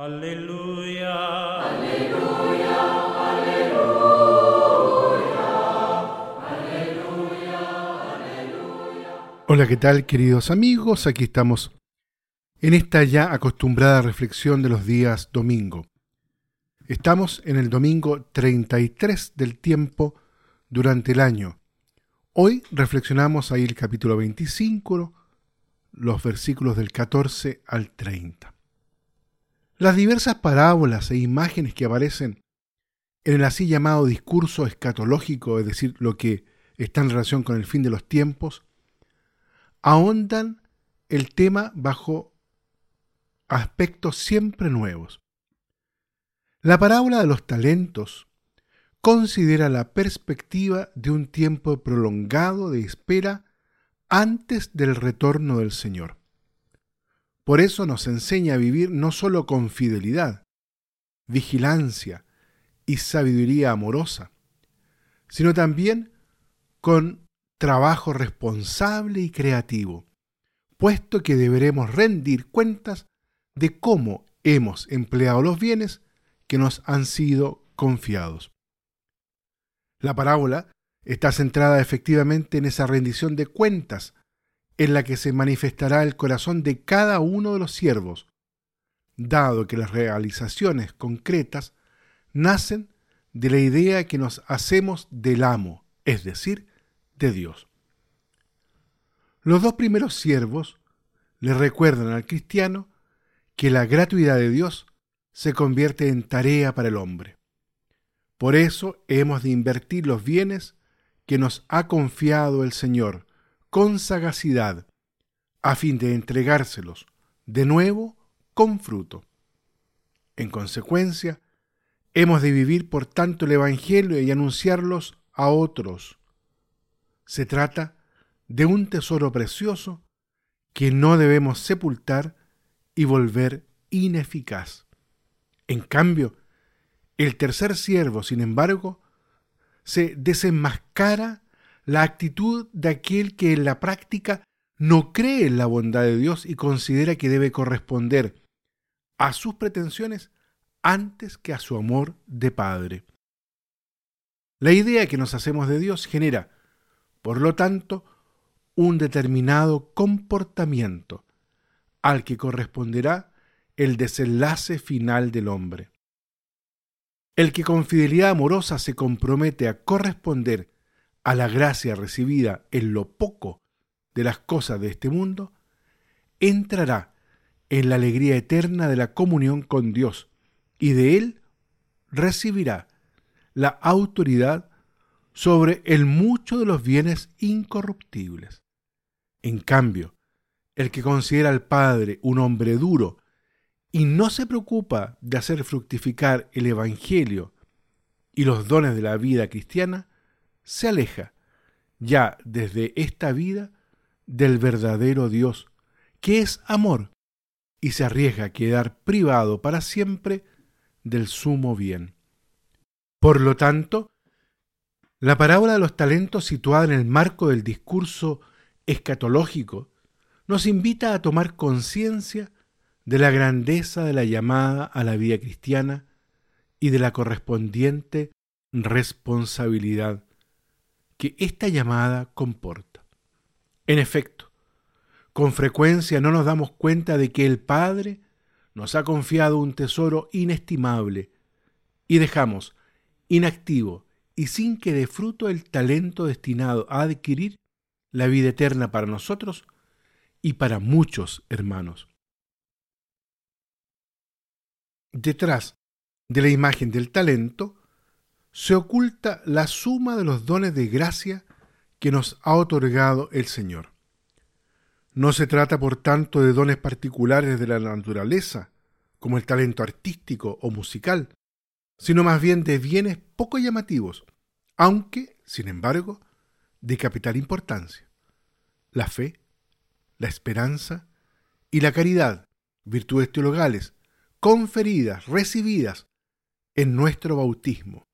Aleluya. Aleluya, aleluya, aleluya, Hola, ¿qué tal queridos amigos? Aquí estamos en esta ya acostumbrada reflexión de los días domingo. Estamos en el domingo 33 del tiempo durante el año. Hoy reflexionamos ahí el capítulo 25, los versículos del 14 al 30. Las diversas parábolas e imágenes que aparecen en el así llamado discurso escatológico, es decir, lo que está en relación con el fin de los tiempos, ahondan el tema bajo aspectos siempre nuevos. La parábola de los talentos considera la perspectiva de un tiempo prolongado de espera antes del retorno del Señor. Por eso nos enseña a vivir no solo con fidelidad, vigilancia y sabiduría amorosa, sino también con trabajo responsable y creativo, puesto que deberemos rendir cuentas de cómo hemos empleado los bienes que nos han sido confiados. La parábola está centrada efectivamente en esa rendición de cuentas en la que se manifestará el corazón de cada uno de los siervos, dado que las realizaciones concretas nacen de la idea que nos hacemos del amo, es decir, de Dios. Los dos primeros siervos le recuerdan al cristiano que la gratuidad de Dios se convierte en tarea para el hombre. Por eso hemos de invertir los bienes que nos ha confiado el Señor con sagacidad, a fin de entregárselos de nuevo con fruto. En consecuencia, hemos de vivir por tanto el Evangelio y anunciarlos a otros. Se trata de un tesoro precioso que no debemos sepultar y volver ineficaz. En cambio, el tercer siervo, sin embargo, se desenmascara la actitud de aquel que en la práctica no cree en la bondad de Dios y considera que debe corresponder a sus pretensiones antes que a su amor de Padre. La idea que nos hacemos de Dios genera, por lo tanto, un determinado comportamiento al que corresponderá el desenlace final del hombre. El que con fidelidad amorosa se compromete a corresponder a la gracia recibida en lo poco de las cosas de este mundo, entrará en la alegría eterna de la comunión con Dios y de él recibirá la autoridad sobre el mucho de los bienes incorruptibles. En cambio, el que considera al Padre un hombre duro y no se preocupa de hacer fructificar el Evangelio y los dones de la vida cristiana, se aleja ya desde esta vida del verdadero Dios, que es amor, y se arriesga a quedar privado para siempre del sumo bien. Por lo tanto, la parábola de los talentos situada en el marco del discurso escatológico nos invita a tomar conciencia de la grandeza de la llamada a la vida cristiana y de la correspondiente responsabilidad que esta llamada comporta. En efecto, con frecuencia no nos damos cuenta de que el Padre nos ha confiado un tesoro inestimable y dejamos inactivo y sin que dé fruto el talento destinado a adquirir la vida eterna para nosotros y para muchos hermanos. Detrás de la imagen del talento se oculta la suma de los dones de gracia que nos ha otorgado el Señor. No se trata, por tanto, de dones particulares de la naturaleza, como el talento artístico o musical, sino más bien de bienes poco llamativos, aunque, sin embargo, de capital importancia. La fe, la esperanza y la caridad, virtudes teologales, conferidas, recibidas en nuestro bautismo.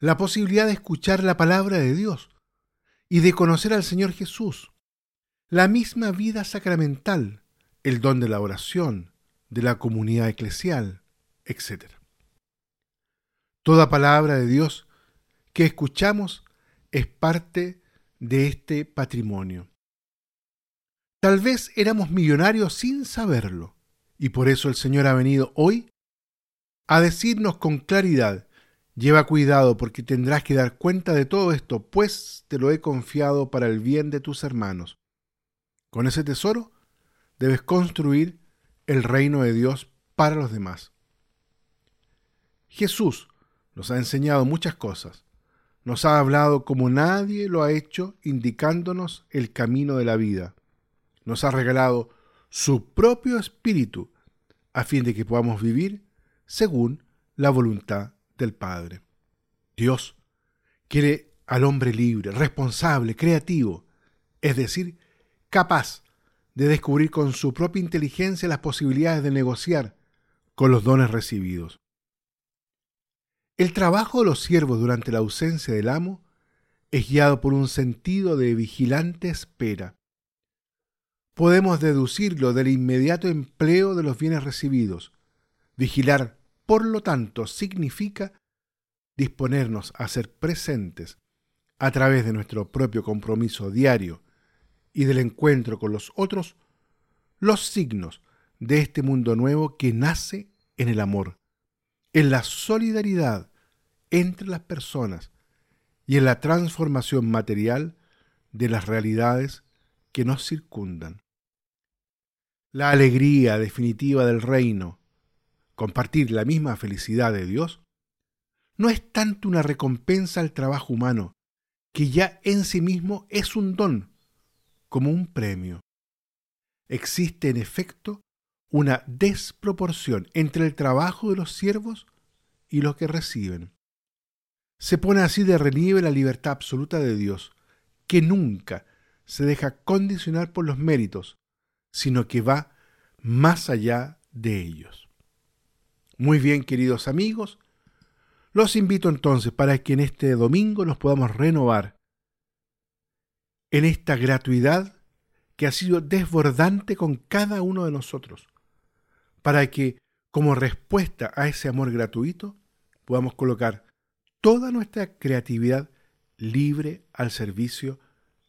La posibilidad de escuchar la palabra de Dios y de conocer al Señor Jesús. La misma vida sacramental, el don de la oración, de la comunidad eclesial, etc. Toda palabra de Dios que escuchamos es parte de este patrimonio. Tal vez éramos millonarios sin saberlo, y por eso el Señor ha venido hoy a decirnos con claridad, lleva cuidado porque tendrás que dar cuenta de todo esto, pues te lo he confiado para el bien de tus hermanos. Con ese tesoro debes construir el reino de Dios para los demás. Jesús nos ha enseñado muchas cosas. Nos ha hablado como nadie lo ha hecho, indicándonos el camino de la vida. Nos ha regalado su propio espíritu a fin de que podamos vivir según la voluntad del Padre. Dios quiere al hombre libre, responsable, creativo, es decir, capaz de descubrir con su propia inteligencia las posibilidades de negociar con los dones recibidos. El trabajo de los siervos durante la ausencia del amo es guiado por un sentido de vigilante espera. Podemos deducirlo del inmediato empleo de los bienes recibidos. Vigilar, por lo tanto, significa disponernos a ser presentes a través de nuestro propio compromiso diario y del encuentro con los otros, los signos de este mundo nuevo que nace en el amor, en la solidaridad entre las personas y en la transformación material de las realidades que nos circundan. La alegría definitiva del reino, compartir la misma felicidad de Dios, no es tanto una recompensa al trabajo humano, que ya en sí mismo es un don, como un premio. Existe en efecto una desproporción entre el trabajo de los siervos y lo que reciben. Se pone así de relieve la libertad absoluta de Dios, que nunca se deja condicionar por los méritos, sino que va más allá de ellos. Muy bien, queridos amigos, los invito entonces para que en este domingo nos podamos renovar en esta gratuidad que ha sido desbordante con cada uno de nosotros, para que, como respuesta a ese amor gratuito, podamos colocar toda nuestra creatividad libre al servicio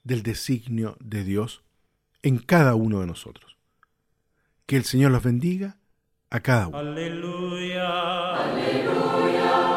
del designio de Dios en cada uno de nosotros. Que el Señor los bendiga a cada uno. Aleluya. Aleluya.